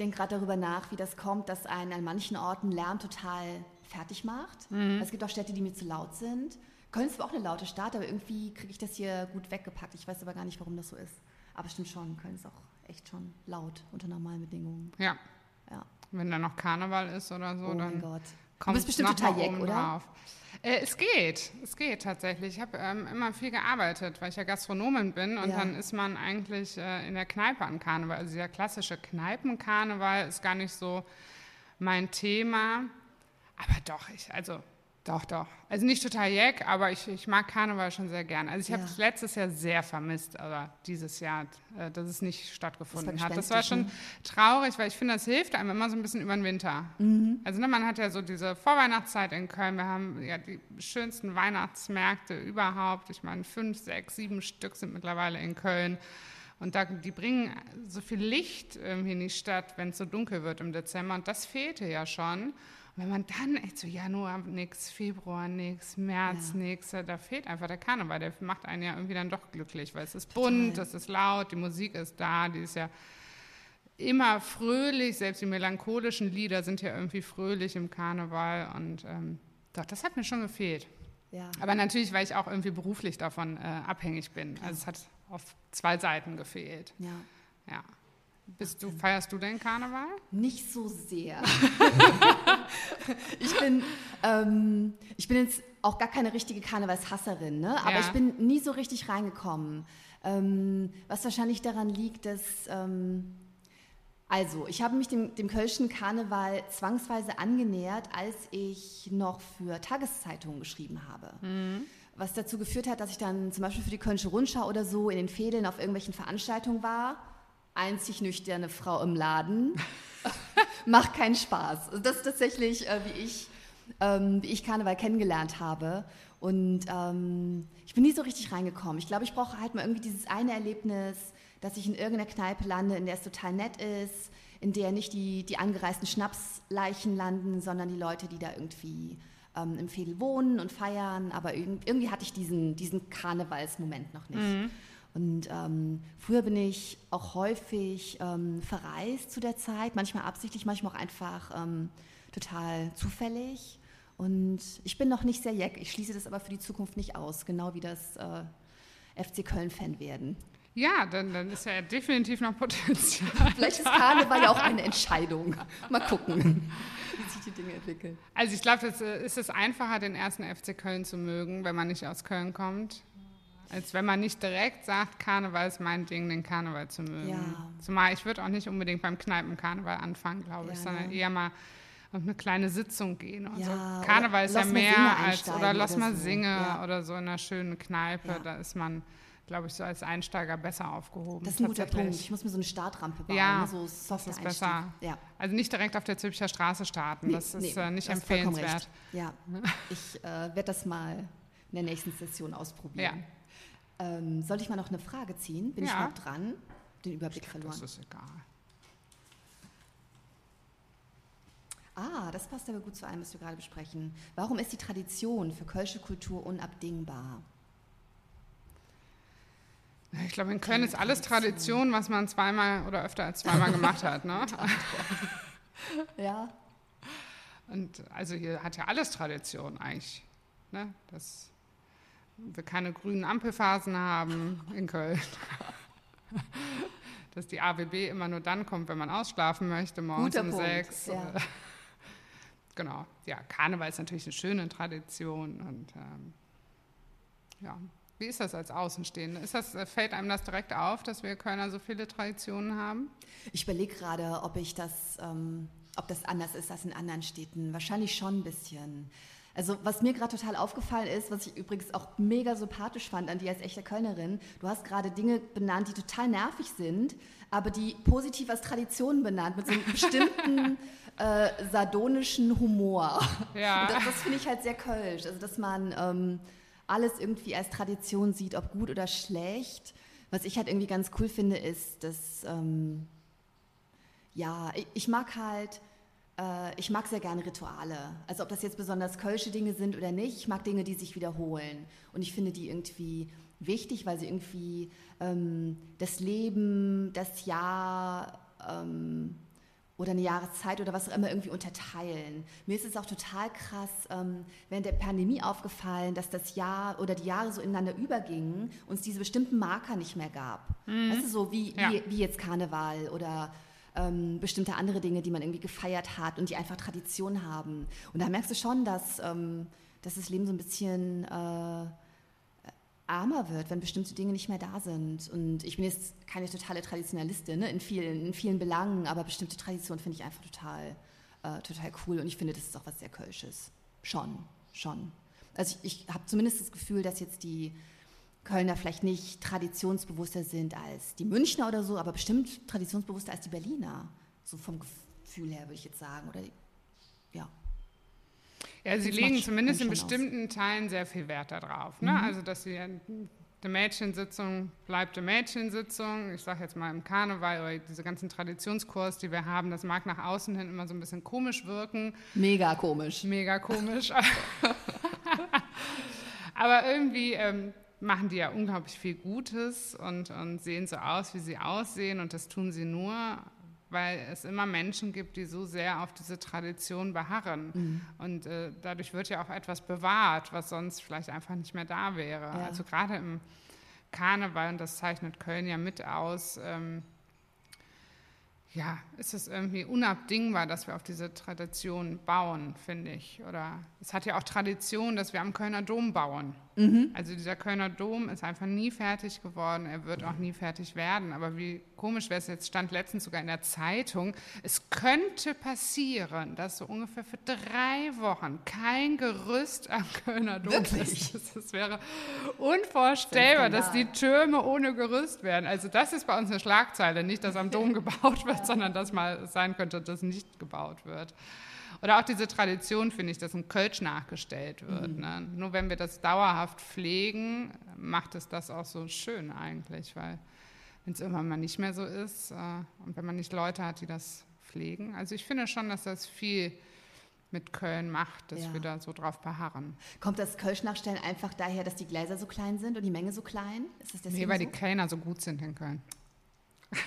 denke gerade darüber nach, wie das kommt, dass einen an manchen Orten Lärm total fertig macht. Mhm. Es gibt auch Städte, die mir zu laut sind. Köln ist zwar auch eine laute Stadt, aber irgendwie kriege ich das hier gut weggepackt. Ich weiß aber gar nicht, warum das so ist. Aber stimmt schon, Köln ist auch echt schon laut unter normalen Bedingungen. Ja. ja. Wenn da noch Karneval ist oder so, oh dann kommt es bestimmt total jeck, oder? Drauf. Äh, es geht, es geht tatsächlich. Ich habe ähm, immer viel gearbeitet, weil ich ja Gastronomin bin und ja. dann ist man eigentlich äh, in der Kneipe an Karneval. Also der klassische Kneipenkarneval ist gar nicht so mein Thema. Aber doch, ich, also doch, doch. Also nicht total jeck, aber ich, ich mag Karneval schon sehr gern. Also ich habe es letztes Jahr sehr vermisst, aber dieses Jahr, äh, dass es nicht stattgefunden das hat. Das war schon traurig, weil ich finde, das hilft einem immer so ein bisschen über den Winter. Mhm. Also ne, man hat ja so diese Vorweihnachtszeit in Köln. Wir haben ja die schönsten Weihnachtsmärkte überhaupt. Ich meine, fünf, sechs, sieben Stück sind mittlerweile in Köln. Und da, die bringen so viel Licht irgendwie in die Stadt, wenn es so dunkel wird im Dezember. Und das fehlte ja schon wenn man dann echt so Januar nichts, Februar nichts, März ja. nichts, da fehlt einfach der Karneval. Der macht einen ja irgendwie dann doch glücklich, weil es ist Total. bunt, es ist laut, die Musik ist da, die ist ja immer fröhlich. Selbst die melancholischen Lieder sind ja irgendwie fröhlich im Karneval. Und ähm, doch, das hat mir schon gefehlt. Ja. Aber natürlich, weil ich auch irgendwie beruflich davon äh, abhängig bin. Klar. Also es hat auf zwei Seiten gefehlt. Ja. Ja. Bist du, feierst du denn Karneval? Nicht so sehr. ich, bin, ähm, ich bin jetzt auch gar keine richtige Karnevalshasserin, ne? aber ja. ich bin nie so richtig reingekommen. Ähm, was wahrscheinlich daran liegt, dass ähm, Also, ich habe mich dem, dem Kölschen Karneval zwangsweise angenähert, als ich noch für Tageszeitungen geschrieben habe. Mhm. Was dazu geführt hat, dass ich dann zum Beispiel für die Kölnische Rundschau oder so in den Fädeln auf irgendwelchen Veranstaltungen war. Einzig nüchterne Frau im Laden. Macht keinen Spaß. Also das ist tatsächlich, äh, wie, ich, ähm, wie ich Karneval kennengelernt habe. Und ähm, ich bin nie so richtig reingekommen. Ich glaube, ich brauche halt mal irgendwie dieses eine Erlebnis, dass ich in irgendeiner Kneipe lande, in der es total nett ist, in der nicht die, die angereisten Schnapsleichen landen, sondern die Leute, die da irgendwie ähm, im Fädel wohnen und feiern. Aber irgendwie hatte ich diesen, diesen Karnevalsmoment noch nicht. Mhm. Und ähm, früher bin ich auch häufig ähm, verreist zu der Zeit, manchmal absichtlich, manchmal auch einfach ähm, total zufällig. Und ich bin noch nicht sehr jeck, ich schließe das aber für die Zukunft nicht aus, genau wie das äh, FC Köln-Fan werden. Ja, dann, dann ist ja definitiv noch Potenzial. Vielleicht ist Karneval ja auch eine Entscheidung. Mal gucken, wie sich die Dinge entwickeln. Also ich glaube, es ist es einfacher, den ersten FC Köln zu mögen, wenn man nicht aus Köln kommt, als wenn man nicht direkt sagt, Karneval ist mein Ding, den Karneval zu mögen. Ja. Zumal ich würde auch nicht unbedingt beim Kneipenkarneval anfangen, glaube ich, ja, sondern ne? eher mal auf eine kleine Sitzung gehen. Und ja, so. Karneval ist ja mehr als, oder lass mal so. singe oder so in einer schönen Kneipe, da ist man glaube ich, so als Einsteiger besser aufgehoben. Das ist ein guter Punkt. Ich muss mir so eine Startrampe bauen, ja, ne? so soft das ist besser. Ja. Also nicht direkt auf der Zülpicher Straße starten, nee, das ist nee, äh, nicht empfehlenswert. Ja, ich äh, werde das mal in der nächsten Session ausprobieren. Ja. Ähm, soll ich mal noch eine Frage ziehen? Bin ja. ich überhaupt dran? Den Überblick ich verloren. Das ist egal. Ah, das passt aber gut zu allem, was wir gerade besprechen. Warum ist die Tradition für kölsche Kultur unabdingbar? Ich glaube, in Köln ist alles Tradition, was man zweimal oder öfter als zweimal gemacht hat. Ne? ja. Und also hier hat ja alles Tradition eigentlich. Ne? Dass wir keine grünen Ampelphasen haben in Köln. Dass die AWB immer nur dann kommt, wenn man ausschlafen möchte, morgens Guter um Punkt. sechs. Ja. genau. Ja, Karneval ist natürlich eine schöne Tradition und ähm, ja, wie ist das als Außenstehende? Ist das, äh, fällt einem das direkt auf, dass wir Kölner so viele Traditionen haben? Ich überlege gerade, ob ich das, ähm, ob das anders ist als in anderen Städten. Wahrscheinlich schon ein bisschen. Also was mir gerade total aufgefallen ist, was ich übrigens auch mega sympathisch fand an dir als echte Kölnerin, du hast gerade Dinge benannt, die total nervig sind, aber die positiv als Tradition benannt, mit so einem bestimmten äh, sardonischen Humor. Ja. Und das, das finde ich halt sehr kölsch. Also dass man... Ähm, alles irgendwie als Tradition sieht, ob gut oder schlecht. Was ich halt irgendwie ganz cool finde, ist, dass, ähm, ja, ich, mag halt, ich mag sehr gerne Rituale. Also ob das jetzt besonders kölsche Dinge sind oder nicht, ich mag Dinge, die sich wiederholen. Und ich finde die irgendwie wichtig, weil sie irgendwie ähm, das Leben, das Jahr, ähm, oder eine Jahreszeit oder was auch immer irgendwie unterteilen. Mir ist es auch total krass ähm, während der Pandemie aufgefallen, dass das Jahr oder die Jahre so ineinander übergingen und es diese bestimmten Marker nicht mehr gab. Mhm. Weißt du, so wie, ja. wie, wie, jetzt Karneval oder ähm, bestimmte andere Dinge, die man irgendwie gefeiert hat und die einfach Tradition haben. Und da merkst du schon, dass, ähm, dass das Leben so ein bisschen... Äh, armer wird, wenn bestimmte Dinge nicht mehr da sind. Und ich bin jetzt keine totale Traditionalistin ne, in, vielen, in vielen Belangen, aber bestimmte Traditionen finde ich einfach total, äh, total cool. Und ich finde, das ist auch was sehr Kölsches. Schon, schon. Also ich, ich habe zumindest das Gefühl, dass jetzt die Kölner vielleicht nicht traditionsbewusster sind als die Münchner oder so, aber bestimmt traditionsbewusster als die Berliner. So vom Gefühl her würde ich jetzt sagen. Oder ja. Ja, sie legen zumindest in bestimmten aus. Teilen sehr viel Wert darauf. Ne? Mhm. Also, dass sie die Mädchensitzung bleibt die Mädchensitzung. Ich sage jetzt mal im Karneval oder diese ganzen Traditionskurs, die wir haben, das mag nach außen hin immer so ein bisschen komisch wirken. Mega komisch. Mega komisch. Aber irgendwie ähm, machen die ja unglaublich viel Gutes und, und sehen so aus, wie sie aussehen. Und das tun sie nur weil es immer Menschen gibt, die so sehr auf diese Tradition beharren. Mhm. Und äh, dadurch wird ja auch etwas bewahrt, was sonst vielleicht einfach nicht mehr da wäre. Ja. Also gerade im Karneval, und das zeichnet Köln ja mit aus, ähm, ja, ist es irgendwie unabdingbar, dass wir auf diese Tradition bauen, finde ich. Oder es hat ja auch Tradition, dass wir am Kölner Dom bauen. Mhm. Also dieser Kölner Dom ist einfach nie fertig geworden. Er wird auch nie fertig werden. Aber wie komisch wäre es jetzt, stand letztens sogar in der Zeitung, es könnte passieren, dass so ungefähr für drei Wochen kein Gerüst am Kölner Dom Wirklich? ist. Das wäre unvorstellbar, dass die Türme ohne Gerüst werden. Also das ist bei uns eine Schlagzeile. Nicht, dass am Dom gebaut wird, sondern dass mal sein könnte, dass nicht gebaut wird. Oder auch diese Tradition, finde ich, dass ein Kölsch nachgestellt wird. Mhm. Ne? Nur wenn wir das dauerhaft pflegen, macht es das auch so schön eigentlich, weil wenn es irgendwann mal nicht mehr so ist äh, und wenn man nicht Leute hat, die das pflegen. Also ich finde schon, dass das viel mit Köln macht, dass ja. wir da so drauf beharren. Kommt das Kölsch nachstellen einfach daher, dass die Gläser so klein sind und die Menge so klein? Ist das deswegen nee, weil so? die Kellner so gut sind in Köln.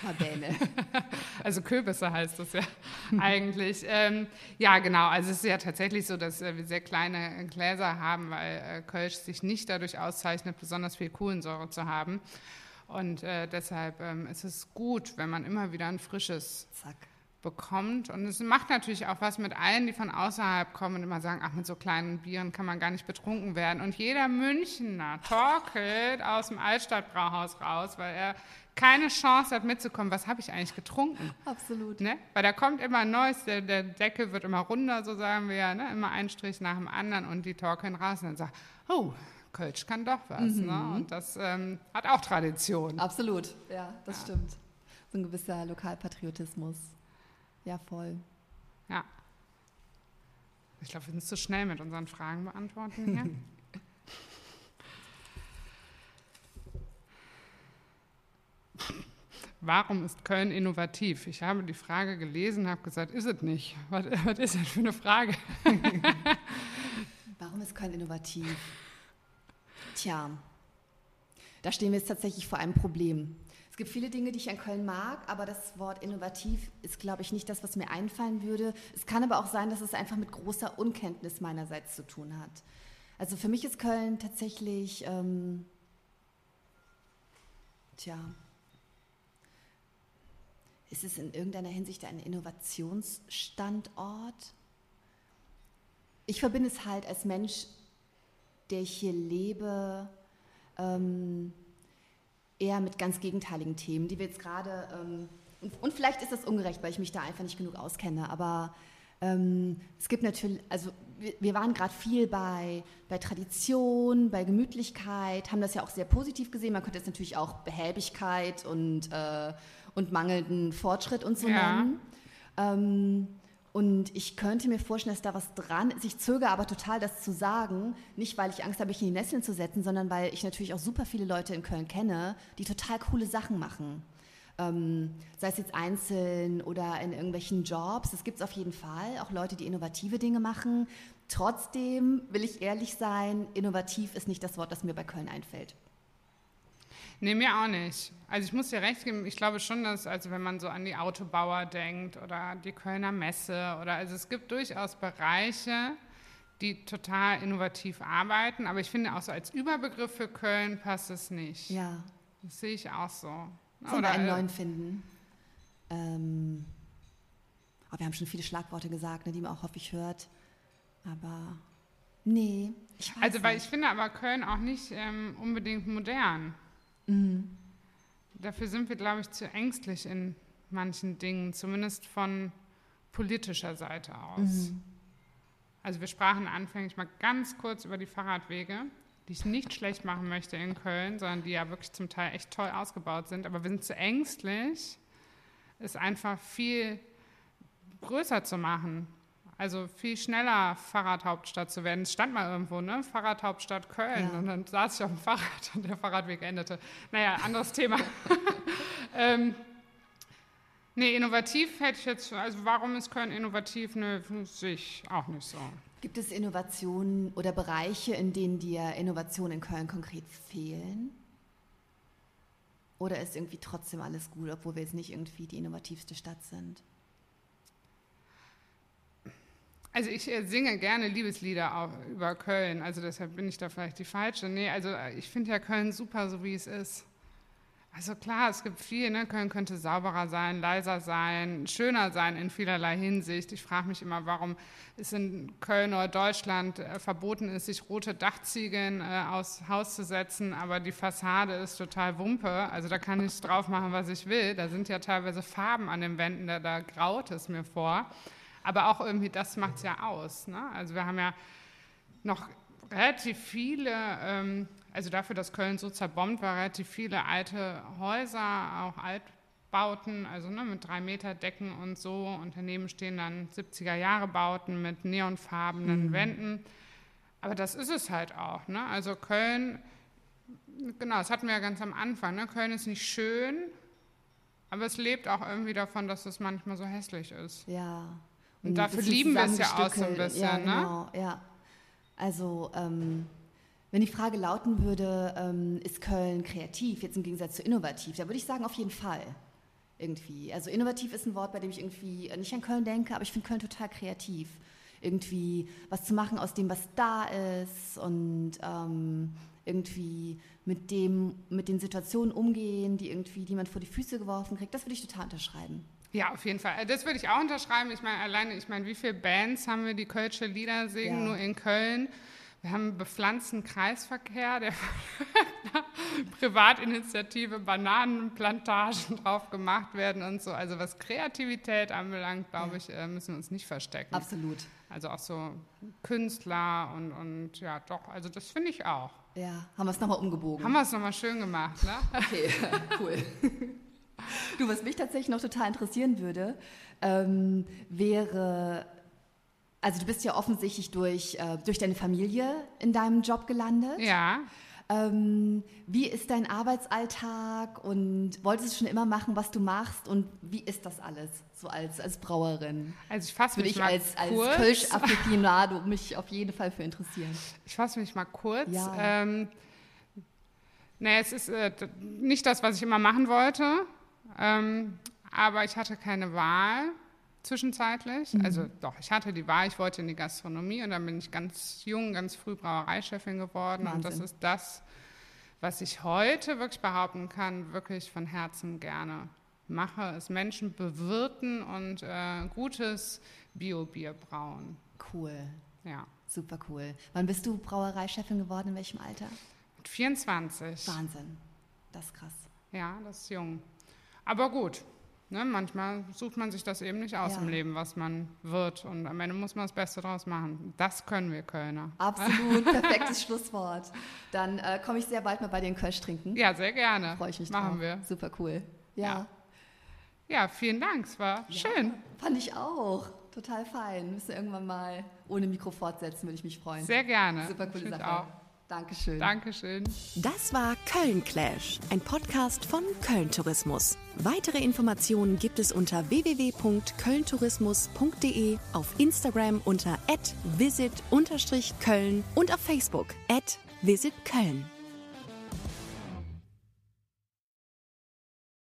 Mabäne. also Kürbisse heißt das ja eigentlich. Ähm, ja, genau. Also es ist ja tatsächlich so, dass äh, wir sehr kleine Gläser haben, weil äh, Kölsch sich nicht dadurch auszeichnet, besonders viel Kohlensäure zu haben. Und äh, deshalb ähm, ist es gut, wenn man immer wieder ein frisches Zack. bekommt. Und es macht natürlich auch was mit allen, die von außerhalb kommen und immer sagen, ach, mit so kleinen Bieren kann man gar nicht betrunken werden. Und jeder Münchner torkelt aus dem Altstadtbrauhaus raus, weil er keine Chance hat mitzukommen, was habe ich eigentlich getrunken. Absolut. Ne? Weil da kommt immer ein Neues, der, der Deckel wird immer runder, so sagen wir ja, ne? immer ein Strich nach dem anderen und die torkeln raus und sagt, oh, Kölsch kann doch was. Ne? Mhm. Ne? Und das ähm, hat auch Tradition. Absolut, ja, das ja. stimmt. So ein gewisser Lokalpatriotismus. Ja, voll. Ja. Ich glaube, wir sind zu schnell mit unseren Fragen beantworten hier. Warum ist Köln innovativ? Ich habe die Frage gelesen, habe gesagt, ist es nicht. Was, was ist das für eine Frage? Warum ist Köln innovativ? Tja, da stehen wir jetzt tatsächlich vor einem Problem. Es gibt viele Dinge, die ich an Köln mag, aber das Wort innovativ ist, glaube ich, nicht das, was mir einfallen würde. Es kann aber auch sein, dass es einfach mit großer Unkenntnis meinerseits zu tun hat. Also für mich ist Köln tatsächlich, ähm, tja, ist es in irgendeiner Hinsicht ein Innovationsstandort? Ich verbinde es halt als Mensch, der ich hier lebe, ähm, eher mit ganz gegenteiligen Themen, die wir jetzt gerade, ähm, und, und, vielleicht ist das ungerecht, weil ich mich da einfach nicht genug auskenne, aber ähm, es gibt natürlich, also wir, wir waren gerade viel bei, bei Tradition, bei Gemütlichkeit, haben das ja auch sehr positiv gesehen. Man könnte jetzt natürlich auch Behäbigkeit und äh, und mangelnden Fortschritt und so ja. nennen. Ähm, und ich könnte mir vorstellen, dass da was dran ist. Ich zögere aber total, das zu sagen. Nicht, weil ich Angst habe, mich in die Nesseln zu setzen, sondern weil ich natürlich auch super viele Leute in Köln kenne, die total coole Sachen machen. Ähm, sei es jetzt einzeln oder in irgendwelchen Jobs. Das gibt es auf jeden Fall. Auch Leute, die innovative Dinge machen. Trotzdem will ich ehrlich sein, innovativ ist nicht das Wort, das mir bei Köln einfällt. Nee, mir auch nicht. Also ich muss dir recht geben, ich glaube schon, dass, also wenn man so an die Autobauer denkt oder die Kölner Messe oder also es gibt durchaus Bereiche, die total innovativ arbeiten, aber ich finde auch so als Überbegriff für Köln passt es nicht. Ja. Das sehe ich auch so. Sollen wir einen äh, neuen finden? Ähm, oh, wir haben schon viele Schlagworte gesagt, ne, die man auch häufig hört. Aber nee. also, weil nicht. ich finde aber Köln auch nicht ähm, unbedingt modern. Mhm. Dafür sind wir, glaube ich, zu ängstlich in manchen Dingen, zumindest von politischer Seite aus. Mhm. Also wir sprachen anfänglich mal ganz kurz über die Fahrradwege, die ich nicht schlecht machen möchte in Köln, sondern die ja wirklich zum Teil echt toll ausgebaut sind. Aber wir sind zu ängstlich, es einfach viel größer zu machen. Also viel schneller Fahrradhauptstadt zu werden. Es stand mal irgendwo, ne? Fahrradhauptstadt Köln. Ja. Und dann saß ich auf dem Fahrrad und der Fahrradweg endete. Naja, anderes Thema. ähm, nee, innovativ hätte ich jetzt, also warum ist Köln innovativ? Ne, sehe ich auch nicht so. Gibt es Innovationen oder Bereiche, in denen dir Innovationen in Köln konkret fehlen? Oder ist irgendwie trotzdem alles gut, obwohl wir jetzt nicht irgendwie die innovativste Stadt sind? Also ich äh, singe gerne Liebeslieder über Köln, also deshalb bin ich da vielleicht die Falsche. Nee, also äh, ich finde ja Köln super, so wie es ist. Also klar, es gibt viel. Ne? Köln könnte sauberer sein, leiser sein, schöner sein in vielerlei Hinsicht. Ich frage mich immer, warum es in Köln oder Deutschland äh, verboten ist, sich rote Dachziegeln äh, aus Haus zu setzen, aber die Fassade ist total Wumpe. Also da kann ich drauf machen, was ich will. Da sind ja teilweise Farben an den Wänden, da, da graut es mir vor. Aber auch irgendwie, das macht es ja aus. Ne? Also wir haben ja noch relativ viele ähm, also dafür, dass Köln so zerbombt war, relativ viele alte Häuser, auch Altbauten, also ne, mit drei Meter Decken und so. Und daneben stehen dann 70er Jahre Bauten mit neonfarbenen mhm. Wänden. Aber das ist es halt auch. Ne? Also Köln, genau, das hatten wir ja ganz am Anfang. Ne? Köln ist nicht schön, aber es lebt auch irgendwie davon, dass es manchmal so hässlich ist. Ja. Und, dafür lieben wir es ja auch so ein bisschen. Ja, ne? genau, ne? ja. Also ähm, wenn die Frage lauten würde, ähm, ist Köln kreativ, jetzt im Gegensatz zu innovativ, da würde ich sagen, auf jeden Fall. Irgendwie. Also innovativ ist ein Wort, bei dem ich irgendwie nicht an Köln denke, aber ich finde Köln total kreativ. Irgendwie was zu machen aus dem, was da ist und ähm, irgendwie mit dem, mit den Situationen umgehen, die irgendwie, die man vor die Füße geworfen kriegt, das würde ich total unterschreiben. Ja, auf jeden Fall. Das würde ich auch unterschreiben. Ich meine, alleine, ich meine, wie viele Bands haben wir, die Kölsche Lieder singen, ja. nur in Köln? Wir haben bepflanzten Kreisverkehr, der Privatinitiative Bananenplantagen drauf gemacht werden und so. Also was Kreativität anbelangt, glaube ich, äh, müssen wir uns nicht verstecken. Absolut. Also auch so Künstler und, und ja, doch, also das finde ich auch. Ja, haben wir es nochmal umgebogen. Haben wir es nochmal schön gemacht, ne? Okay, cool. Du, was mich tatsächlich noch total interessieren würde, ähm, wäre also du bist ja offensichtlich durch, äh, durch deine Familie in deinem Job gelandet. Ja. Ähm, wie ist dein Arbeitsalltag und wolltest du schon immer machen, was du machst und wie ist das alles so als, als Brauerin? Also ich fasse mich ich mal als, kurz. als Kölsch-Afficionado mich auf jeden Fall für interessieren. Ich fasse mich mal kurz. Ja. Ähm, naja, es ist äh, nicht das, was ich immer machen wollte, ähm, aber ich hatte keine Wahl zwischenzeitlich. Mhm. Also doch, ich hatte die Wahl, ich wollte in die Gastronomie und dann bin ich ganz jung, ganz früh Brauereichefin geworden. Wahnsinn. Und das ist das, was ich heute wirklich behaupten kann, wirklich von Herzen gerne mache, ist Menschen bewirten und äh, gutes Bio-Bier brauen. Cool. Ja. Super cool. Wann bist du Brauereichefin geworden? In welchem Alter? Mit 24. Wahnsinn. Das ist krass. Ja, das ist jung. Aber gut, Ne, manchmal sucht man sich das eben nicht aus ja. im Leben, was man wird. Und am Ende muss man das Beste draus machen. Das können wir Kölner. Absolut, perfektes Schlusswort. Dann äh, komme ich sehr bald mal bei dir in Kölsch trinken. Ja, sehr gerne. Freue ich mich Machen drauf. wir. Super cool. Ja. ja. ja. vielen Dank. Es war ja, schön. Fand ich auch. Total fein. Müssen wir irgendwann mal ohne Mikro fortsetzen, würde ich mich freuen. Sehr gerne. Super coole Sache. Auch. Dankeschön. Dankeschön. Das war Köln Clash, ein Podcast von Köln Tourismus. Weitere Informationen gibt es unter www.kölntourismus.de, auf Instagram unter @visit_köln und auf Facebook @visitköln.